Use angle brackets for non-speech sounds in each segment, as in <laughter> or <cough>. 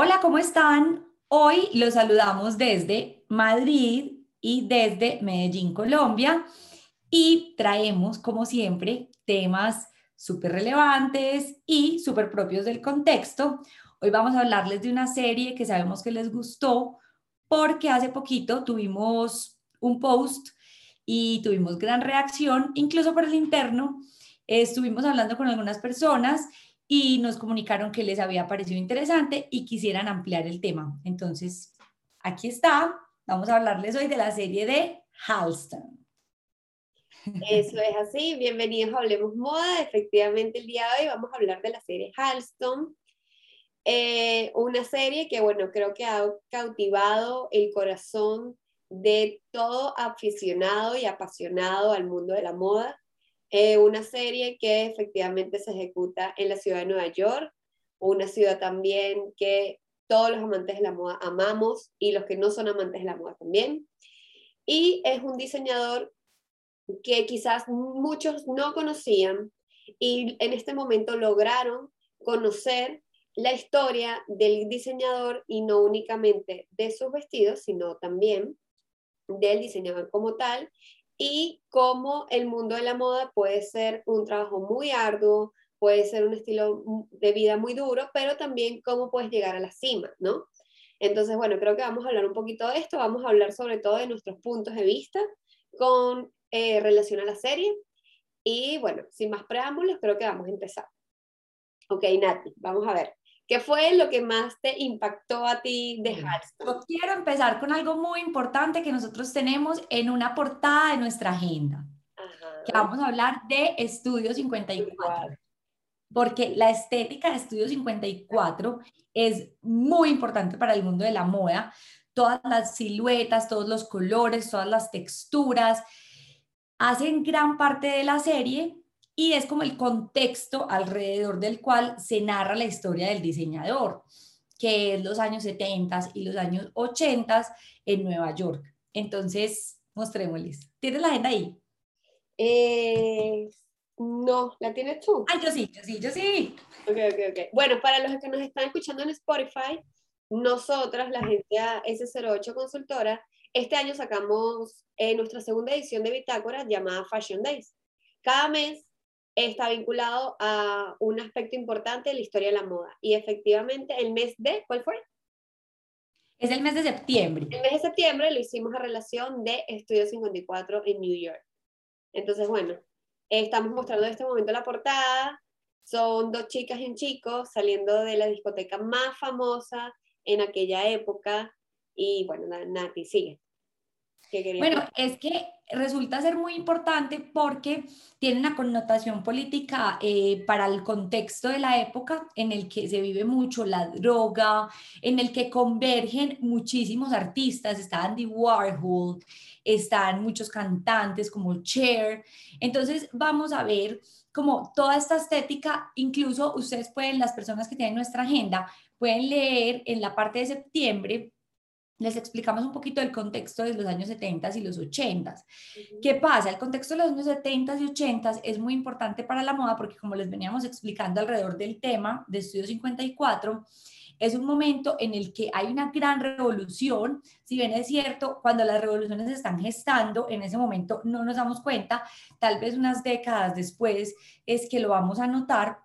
Hola, ¿cómo están? Hoy los saludamos desde Madrid y desde Medellín, Colombia, y traemos, como siempre, temas súper relevantes y súper propios del contexto. Hoy vamos a hablarles de una serie que sabemos que les gustó porque hace poquito tuvimos un post y tuvimos gran reacción, incluso por el interno. Estuvimos hablando con algunas personas y nos comunicaron que les había parecido interesante y quisieran ampliar el tema. Entonces, aquí está. Vamos a hablarles hoy de la serie de Halston. Eso es así. Bienvenidos a Hablemos Moda. Efectivamente, el día de hoy vamos a hablar de la serie Halston. Eh, una serie que, bueno, creo que ha cautivado el corazón de todo aficionado y apasionado al mundo de la moda. Eh, una serie que efectivamente se ejecuta en la ciudad de Nueva York, una ciudad también que todos los amantes de la moda amamos y los que no son amantes de la moda también. Y es un diseñador que quizás muchos no conocían y en este momento lograron conocer la historia del diseñador y no únicamente de sus vestidos, sino también del diseñador como tal y cómo el mundo de la moda puede ser un trabajo muy arduo, puede ser un estilo de vida muy duro, pero también cómo puedes llegar a la cima, ¿no? Entonces, bueno, creo que vamos a hablar un poquito de esto, vamos a hablar sobre todo de nuestros puntos de vista con eh, relación a la serie. Y bueno, sin más preámbulos, creo que vamos a empezar. Ok, Nati, vamos a ver. ¿Qué fue lo que más te impactó a ti de Halston? Yo quiero empezar con algo muy importante que nosotros tenemos en una portada de nuestra agenda. Que vamos a hablar de Estudio 54. Porque la estética de Estudio 54 es muy importante para el mundo de la moda. Todas las siluetas, todos los colores, todas las texturas hacen gran parte de la serie y es como el contexto alrededor del cual se narra la historia del diseñador, que es los años 70 y los años 80 en Nueva York. Entonces, mostrémosles. ¿Tienes la agenda ahí? Eh, no, ¿la tienes tú? Ay, yo sí, yo sí, yo sí. Ok, ok, ok. Bueno, para los que nos están escuchando en Spotify, nosotras, la agencia S08 Consultora, este año sacamos eh, nuestra segunda edición de Bitácora llamada Fashion Days. Cada mes está vinculado a un aspecto importante de la historia de la moda. Y efectivamente, el mes de, ¿cuál fue? Es el mes de septiembre. El mes de septiembre lo hicimos a relación de Estudio 54 en New York. Entonces, bueno, estamos mostrando en este momento la portada. Son dos chicas y un chico saliendo de la discoteca más famosa en aquella época. Y bueno, Nati, sigue. Bueno, es que resulta ser muy importante porque tiene una connotación política eh, para el contexto de la época en el que se vive mucho la droga, en el que convergen muchísimos artistas, está Andy Warhol, están muchos cantantes como Cher. Entonces vamos a ver como toda esta estética, incluso ustedes pueden, las personas que tienen nuestra agenda, pueden leer en la parte de septiembre les explicamos un poquito del contexto de los años 70 y los 80. ¿Qué pasa? El contexto de los años 70 y 80 es muy importante para la moda porque como les veníamos explicando alrededor del tema de Estudio 54, es un momento en el que hay una gran revolución. Si bien es cierto, cuando las revoluciones se están gestando, en ese momento no nos damos cuenta, tal vez unas décadas después es que lo vamos a notar.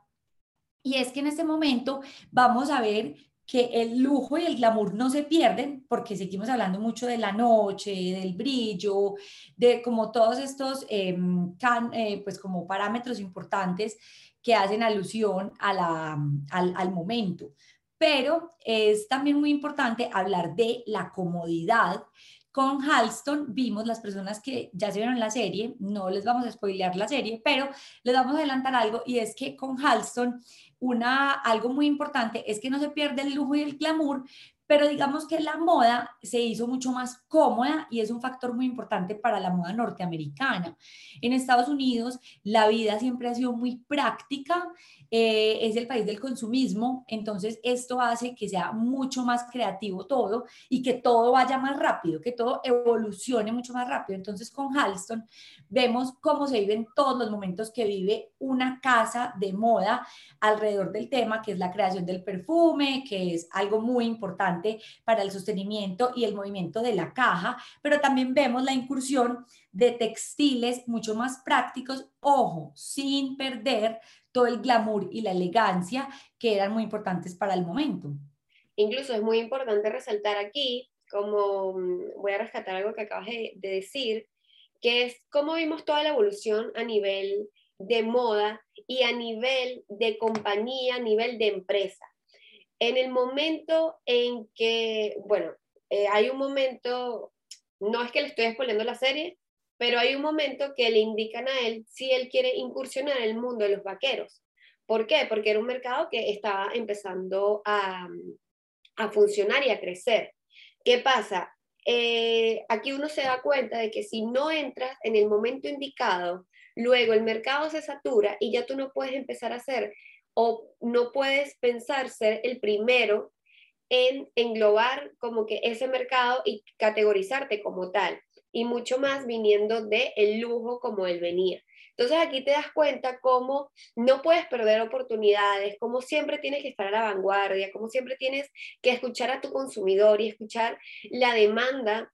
Y es que en este momento vamos a ver que el lujo y el glamour no se pierden, porque seguimos hablando mucho de la noche, del brillo, de como todos estos em, eh, pues como parámetros importantes que hacen alusión a la, al, al momento. Pero es también muy importante hablar de la comodidad, con Halston vimos las personas que ya se vieron la serie, no les vamos a spoilear la serie, pero les vamos a adelantar algo y es que con Halston una, algo muy importante es que no se pierde el lujo y el glamour, pero digamos que la moda se hizo mucho más cómoda y es un factor muy importante para la moda norteamericana. En Estados Unidos la vida siempre ha sido muy práctica, eh, es el país del consumismo, entonces esto hace que sea mucho más creativo todo y que todo vaya más rápido, que todo evolucione mucho más rápido. Entonces con Halston vemos cómo se viven todos los momentos que vive una casa de moda alrededor del tema, que es la creación del perfume, que es algo muy importante para el sostenimiento y el movimiento de la caja, pero también vemos la incursión de textiles mucho más prácticos, ojo, sin perder todo el glamour y la elegancia que eran muy importantes para el momento. Incluso es muy importante resaltar aquí, como mm, voy a rescatar algo que acabas de, de decir, que es cómo vimos toda la evolución a nivel de moda y a nivel de compañía, a nivel de empresa. En el momento en que, bueno, eh, hay un momento, no es que le estoy exponiendo la serie, pero hay un momento que le indican a él si él quiere incursionar en el mundo de los vaqueros. ¿Por qué? Porque era un mercado que estaba empezando a, a funcionar y a crecer. ¿Qué pasa? Eh, aquí uno se da cuenta de que si no entras en el momento indicado, luego el mercado se satura y ya tú no puedes empezar a hacer o no puedes pensar ser el primero en englobar como que ese mercado y categorizarte como tal, y mucho más viniendo de el lujo como él venía. Entonces aquí te das cuenta cómo no puedes perder oportunidades, cómo siempre tienes que estar a la vanguardia, cómo siempre tienes que escuchar a tu consumidor y escuchar la demanda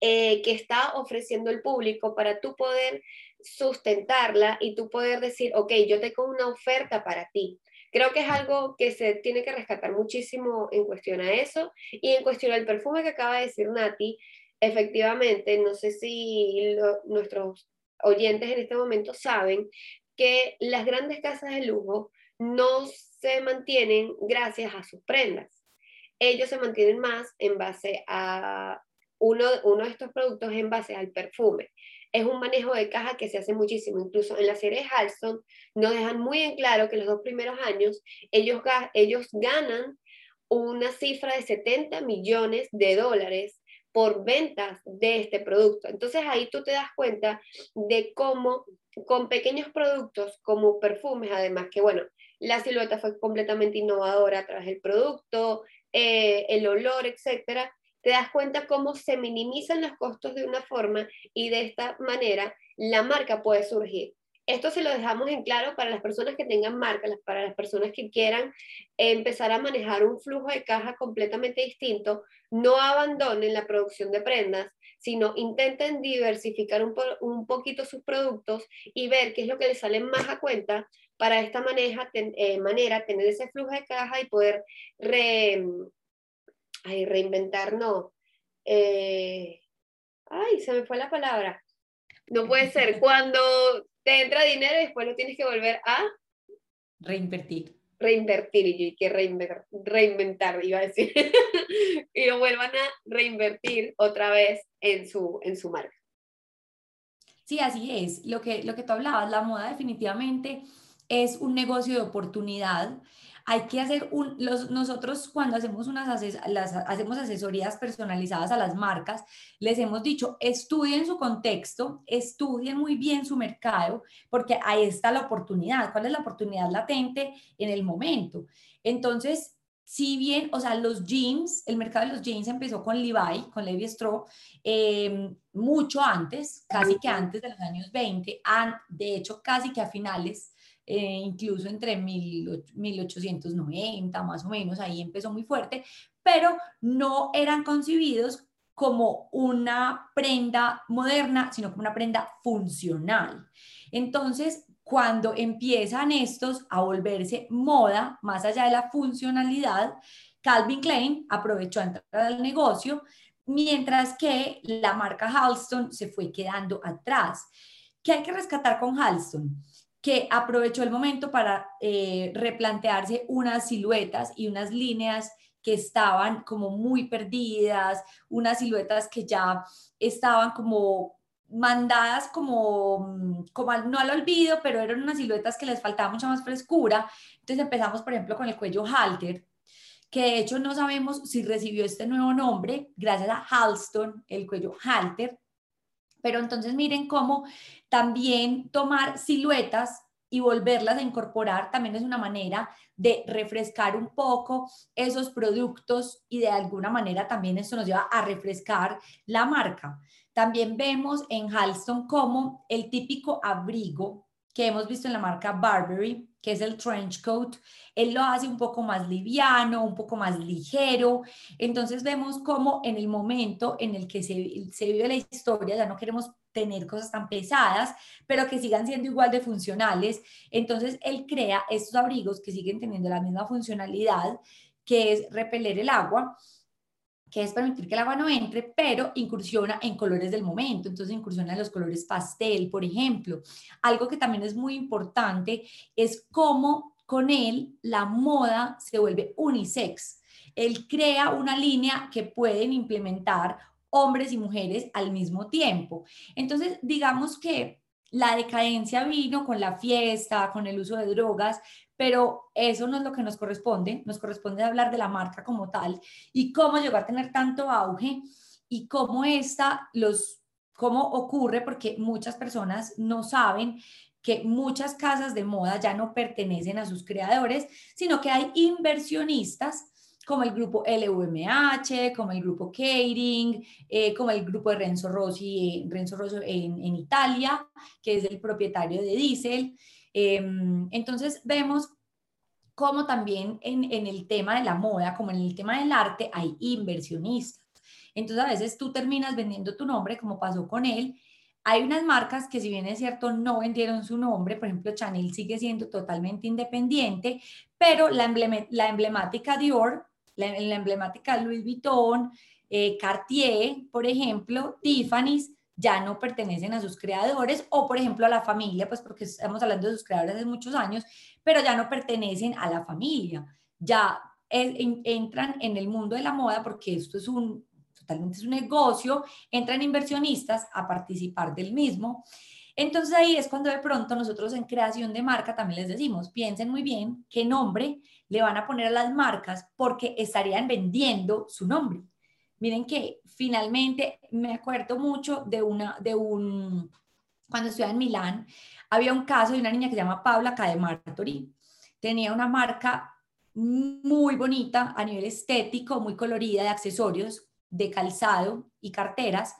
eh, que está ofreciendo el público para tú poder sustentarla y tú poder decir, ok, yo tengo una oferta para ti. Creo que es algo que se tiene que rescatar muchísimo en cuestión a eso y en cuestión al perfume que acaba de decir Nati. Efectivamente, no sé si nuestros oyentes en este momento saben que las grandes casas de lujo no se mantienen gracias a sus prendas. Ellos se mantienen más en base a uno, uno de estos productos, en base al perfume. Es un manejo de caja que se hace muchísimo. Incluso en la serie Halston nos dejan muy en claro que los dos primeros años ellos, ellos ganan una cifra de 70 millones de dólares por ventas de este producto. Entonces ahí tú te das cuenta de cómo con pequeños productos como perfumes, además que bueno, la silueta fue completamente innovadora a través del producto, eh, el olor, etcétera, te das cuenta cómo se minimizan los costos de una forma y de esta manera la marca puede surgir. Esto se lo dejamos en claro para las personas que tengan marcas, para las personas que quieran empezar a manejar un flujo de caja completamente distinto. No abandonen la producción de prendas, sino intenten diversificar un, poquito sus productos y ver qué es lo que les sale más a cuenta para esta maneja, eh, manera tener ese flujo de caja y poder reinventar, no. Eh, ay, se me fue la palabra. No puede ser. <laughs> Cuando te entra dinero y después lo tienes que volver a reinvertir. Reinvertir, y yo que reinventar, reinventar, iba a decir. <laughs> y lo vuelvan a reinvertir otra vez en su, en su marca. Sí, así es. Lo que, lo que tú hablabas, la moda definitivamente es un negocio de oportunidad hay que hacer un, los, nosotros cuando hacemos unas las, hacemos asesorías personalizadas a las marcas, les hemos dicho, estudien su contexto, estudien muy bien su mercado, porque ahí está la oportunidad. ¿Cuál es la oportunidad latente en el momento? Entonces, si bien, o sea, los jeans, el mercado de los jeans empezó con Levi, con Levi Strauss, em, mucho antes, casi que antes de los años 20, de hecho, casi que a finales eh, incluso entre 1890 más o menos, ahí empezó muy fuerte, pero no eran concebidos como una prenda moderna, sino como una prenda funcional. Entonces, cuando empiezan estos a volverse moda, más allá de la funcionalidad, Calvin Klein aprovechó a entrar al negocio, mientras que la marca Halston se fue quedando atrás. ¿Qué hay que rescatar con Halston? Que aprovechó el momento para eh, replantearse unas siluetas y unas líneas que estaban como muy perdidas, unas siluetas que ya estaban como mandadas como, mm, como no al olvido, pero eran unas siluetas que les faltaba mucha más frescura. Entonces empezamos, por ejemplo, con el cuello halter, que de hecho no sabemos si recibió este nuevo nombre gracias a Halston, el cuello halter, pero entonces miren cómo también tomar siluetas y volverlas a incorporar también es una manera de refrescar un poco esos productos y de alguna manera también eso nos lleva a refrescar la marca. También vemos en Halston como el típico abrigo que hemos visto en la marca Burberry, que es el trench coat, él lo hace un poco más liviano, un poco más ligero. Entonces vemos como en el momento en el que se, se vive la historia, ya no queremos tener cosas tan pesadas, pero que sigan siendo igual de funcionales. Entonces él crea estos abrigos que siguen teniendo la misma funcionalidad, que es repeler el agua que es permitir que el agua no entre, pero incursiona en colores del momento, entonces incursiona en los colores pastel, por ejemplo. Algo que también es muy importante es cómo con él la moda se vuelve unisex. Él crea una línea que pueden implementar hombres y mujeres al mismo tiempo. Entonces, digamos que la decadencia vino con la fiesta, con el uso de drogas, pero eso no es lo que nos corresponde, nos corresponde hablar de la marca como tal y cómo llegó a tener tanto auge y cómo esta, los, cómo ocurre, porque muchas personas no saben que muchas casas de moda ya no pertenecen a sus creadores, sino que hay inversionistas como el grupo LVMH, como el grupo Kering, eh, como el grupo de Renzo Rossi, Renzo Rossi en, en Italia, que es el propietario de Diesel. Em, entonces vemos cómo también en, en, el tema de la moda, como en el tema del arte, hay inversionistas. Entonces a veces tú terminas vendiendo tu nombre, como pasó con él. Hay unas marcas que si bien es cierto no vendieron su nombre, por ejemplo Chanel sigue siendo totalmente independiente, pero la, la emblemática Dior, la, la, emblemática Louis Vuitton, eh, Cartier, por ejemplo, Tiffany's, ya no pertenecen a sus creadores o, por ejemplo, a la familia, pues porque estamos hablando de sus creadores hace muchos años, pero ya no pertenecen a la familia, ya entran en el mundo de la moda porque esto es un, totalmente es un negocio, entran inversionistas a participar del mismo. Entonces ahí es cuando de pronto nosotros en creación de marca también les decimos, piensen muy bien qué nombre le van a poner a las marcas porque estarían vendiendo su nombre. Miren que finalmente me acuerdo mucho de una, de un, cuando estuve en Milán, había un caso de una niña que se llama Paula Cademartori. Tenía una marca muy bonita a nivel estético, muy colorida de accesorios, de calzado y carteras,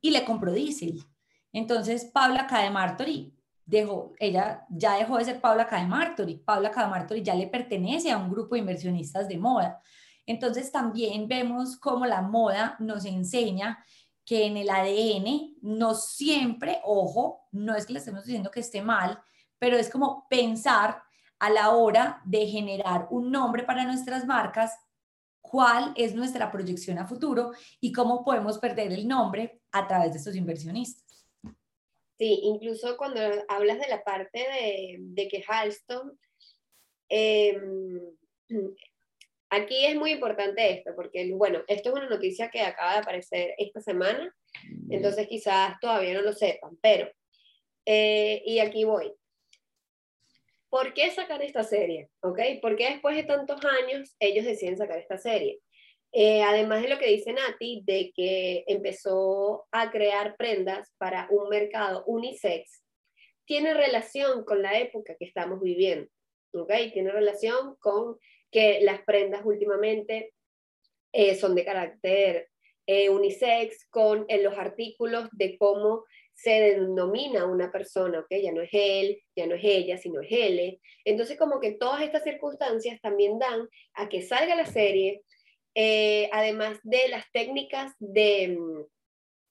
y le compró Diesel. Entonces, Paula Cademartori dejó, ella ya dejó de ser Paula Cademartori. Paula Cademartori ya le pertenece a un grupo de inversionistas de moda. Entonces también vemos cómo la moda nos enseña que en el ADN no siempre, ojo, no es que le estemos diciendo que esté mal, pero es como pensar a la hora de generar un nombre para nuestras marcas, cuál es nuestra proyección a futuro y cómo podemos perder el nombre a través de estos inversionistas. Sí, incluso cuando hablas de la parte de, de que Halston eh, Aquí es muy importante esto, porque, bueno, esto es una noticia que acaba de aparecer esta semana, entonces quizás todavía no lo sepan, pero, eh, y aquí voy. ¿Por qué sacar esta serie? ¿Ok? ¿Por qué después de tantos años ellos deciden sacar esta serie? Eh, además de lo que dice Nati, de que empezó a crear prendas para un mercado unisex, tiene relación con la época que estamos viviendo. ¿Ok? Tiene relación con que las prendas últimamente eh, son de carácter eh, unisex, con en los artículos de cómo se denomina una persona, ¿ok? Ya no es él, ya no es ella, sino es él. Entonces, como que todas estas circunstancias también dan a que salga la serie, eh, además de las técnicas de,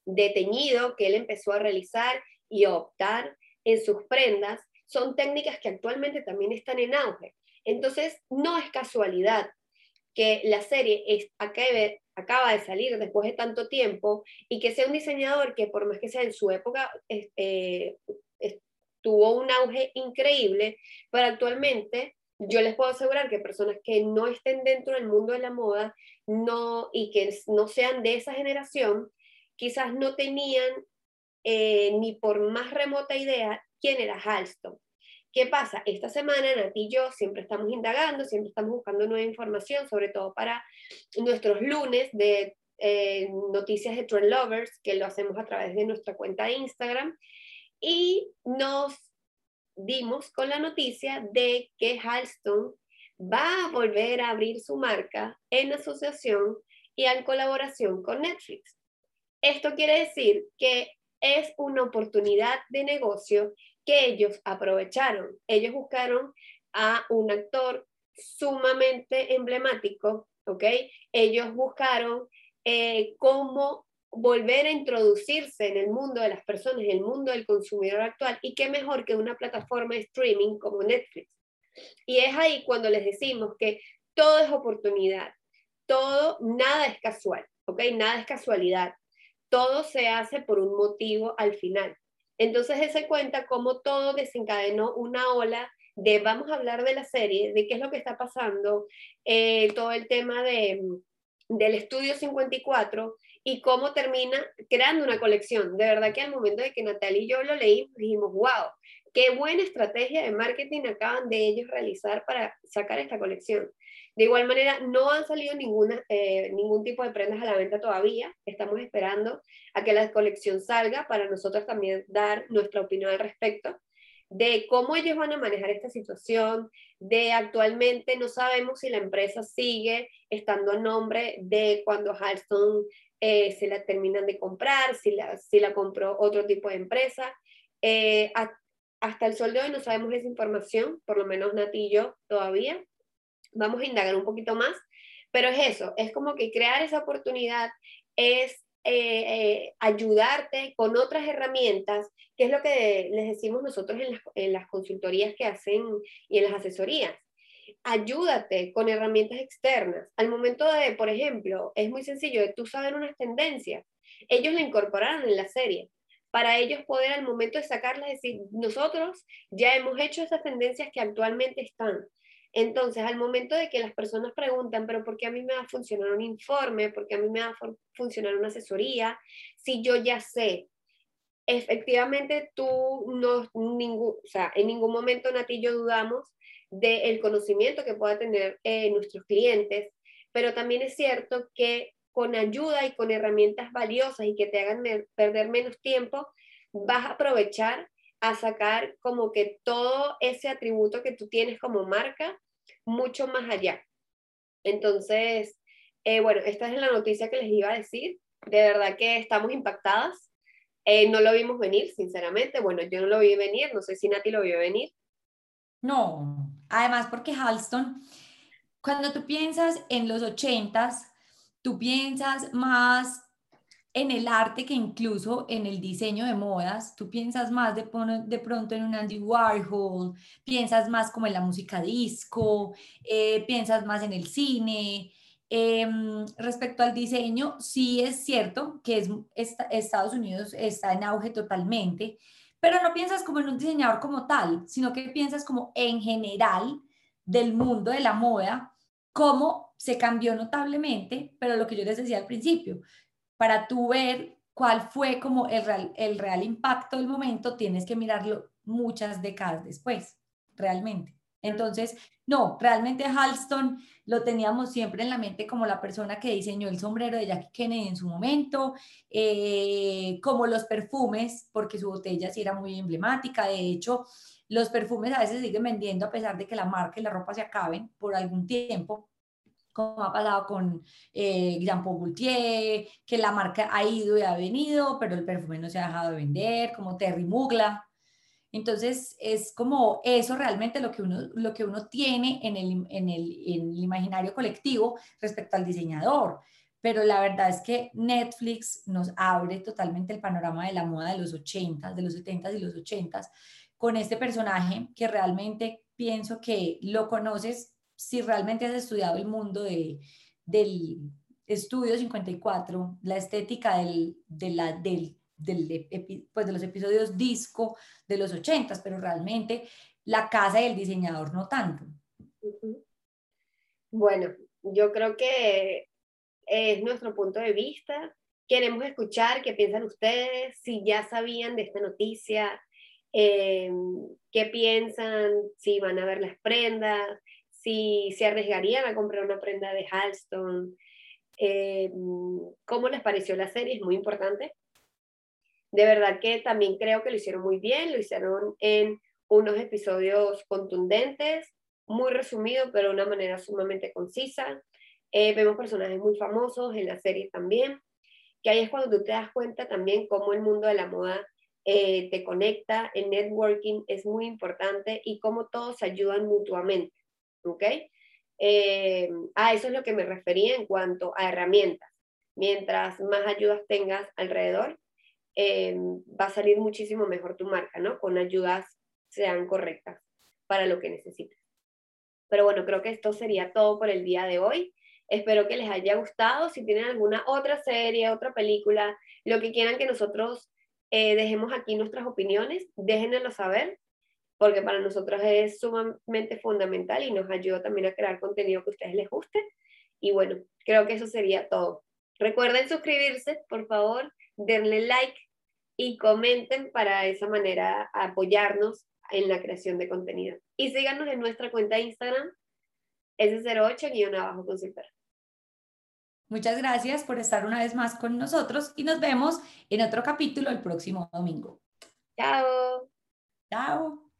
de teñido que él empezó a realizar y a optar en sus prendas, son técnicas que actualmente también están en auge. Entonces, no es casualidad que la serie es, acaba de salir después de tanto tiempo y que sea un diseñador que por más que sea en su época eh, tuvo un auge increíble, pero actualmente yo les puedo asegurar que personas que no estén dentro del mundo de la moda no, y que no sean de esa generación, quizás no tenían eh, ni por más remota idea quién era Halston. ¿Qué pasa? Esta semana Nati y yo siempre estamos indagando, siempre estamos buscando nueva información, sobre todo para nuestros lunes de eh, noticias de Trend Lovers, que lo hacemos a través de nuestra cuenta de Instagram, y nos dimos con la noticia de que Halston va a volver a abrir su marca en asociación y en colaboración con Netflix. Esto quiere decir que es una oportunidad de negocio ellos aprovecharon. Ellos buscaron a un actor sumamente emblemático, ¿ok? Ellos buscaron eh, cómo volver a introducirse en el mundo de las personas, en el mundo del consumidor actual, y qué mejor que una plataforma de streaming como Netflix. Y es ahí cuando les decimos que todo es oportunidad, todo, nada es casual, ¿ok? Nada es casualidad, todo se hace por un motivo al final. Entonces, ese cuenta cómo todo desencadenó una ola de vamos a hablar de la serie, de qué es lo que está pasando, eh, todo el tema de, del estudio 54 y cómo termina creando una colección. De verdad que al momento de que Natalia y yo lo leímos, dijimos, wow, qué buena estrategia de marketing acaban de ellos realizar para sacar esta colección. De igual manera, no han salido ninguna, eh, ningún tipo de prendas a la venta todavía. Estamos esperando a que la colección salga para nosotros también dar nuestra opinión al respecto de cómo ellos van a manejar esta situación, de actualmente no sabemos si la empresa sigue estando a nombre de cuando Halston eh, se la terminan de comprar, si la, si la compró otro tipo de empresa. Eh, hasta el sol de hoy no sabemos esa información, por lo menos Nati y yo todavía. Vamos a indagar un poquito más, pero es eso, es como que crear esa oportunidad es eh, eh, ayudarte con otras herramientas, que es lo que les decimos nosotros en las, en las consultorías que hacen y en las asesorías. Ayúdate con herramientas externas. Al momento de, por ejemplo, es muy sencillo, tú saber unas tendencias, ellos la incorporaron en la serie para ellos poder al momento de sacarlas decir, nosotros ya hemos hecho esas tendencias que actualmente están. Entonces, al momento de que las personas preguntan, pero ¿por qué a mí me va a funcionar un informe? ¿Por qué a mí me va a funcionar una asesoría? Si yo ya sé, efectivamente tú no, ningún, o sea, en ningún momento Nati y yo dudamos del conocimiento que pueda tener eh, nuestros clientes, pero también es cierto que con ayuda y con herramientas valiosas y que te hagan perder menos tiempo, vas a aprovechar a sacar como que todo ese atributo que tú tienes como marca mucho más allá. Entonces, eh, bueno, esta es la noticia que les iba a decir. De verdad que estamos impactadas. Eh, no lo vimos venir, sinceramente. Bueno, yo no lo vi venir, no sé si Nati lo vio venir. No, además porque Halston, cuando tú piensas en los ochentas, tú piensas más en el arte que incluso en el diseño de modas, tú piensas más de, de pronto en un Andy Warhol, piensas más como en la música disco, eh, piensas más en el cine. Em, respecto al diseño, sí es cierto que es, Estados Unidos está en auge totalmente, pero no piensas como en un diseñador como tal, sino que piensas como en general del mundo de la moda, cómo se cambió notablemente, pero lo que yo les decía al principio, para tú ver cuál fue como el real, el real impacto del momento, tienes que mirarlo muchas décadas después, realmente. Entonces, no, realmente Halston lo teníamos siempre en la mente como la persona que diseñó el sombrero de Jackie Kennedy en su momento, eh, como los perfumes, porque su botella sí era muy emblemática. De hecho, los perfumes a veces siguen vendiendo a pesar de que la marca y la ropa se acaben por algún tiempo como ha pasado con eh, Jean Paul Gaultier, que la marca ha ido y ha venido, pero el perfume no se ha dejado de vender, como Terry Mugla. Entonces, es como eso realmente lo que uno, lo que uno tiene en el, en, el, en el imaginario colectivo respecto al diseñador. Pero la verdad es que Netflix nos abre totalmente el panorama de la moda de los 80, de los 70 y los 80 con este personaje que realmente pienso que lo conoces si realmente has estudiado el mundo de, del estudio 54, la estética del, de, la, del, del, pues de los episodios disco de los 80, pero realmente la casa y el diseñador no tanto. Bueno, yo creo que es nuestro punto de vista. Queremos escuchar qué piensan ustedes, si ya sabían de esta noticia, em, qué piensan, si van a ver las prendas, si se arriesgarían a comprar una prenda de Halston, em, cómo les pareció la serie, es muy importante. De verdad que también creo que lo hicieron muy bien, lo hicieron en unos episodios contundentes, muy resumido, pero de una manera sumamente concisa. Eh, vemos personajes muy famosos en la serie también, que ahí es cuando tú te das cuenta también cómo el mundo de la moda eh, te conecta, el networking es muy importante y cómo todos se ayudan mutuamente, ¿ok? Eh, a eso es lo que me refería en cuanto a herramientas. Mientras más ayudas tengas alrededor, va a salir muchísimo mejor tu marca, ¿no? Con ayudas sean correctas para lo que necesites. Pero bueno, creo que esto sería todo por el día de hoy. Espero que les haya gustado. Si tienen alguna otra serie, otra película, lo que quieran que nosotros eh, dejemos aquí nuestras opiniones, déjenoslo saber, porque para nosotros es sumamente fundamental y nos ayuda también a crear contenido que a ustedes les guste. Y bueno, creo que eso sería todo. Recuerden suscribirse, por favor, denle like y comenten para de esa manera apoyarnos en la creación de contenido. Y síganos en nuestra cuenta de Instagram, S08-abajo consultor. Muchas gracias por estar una vez más con nosotros y nos vemos en otro capítulo el próximo domingo. Chao. Chao.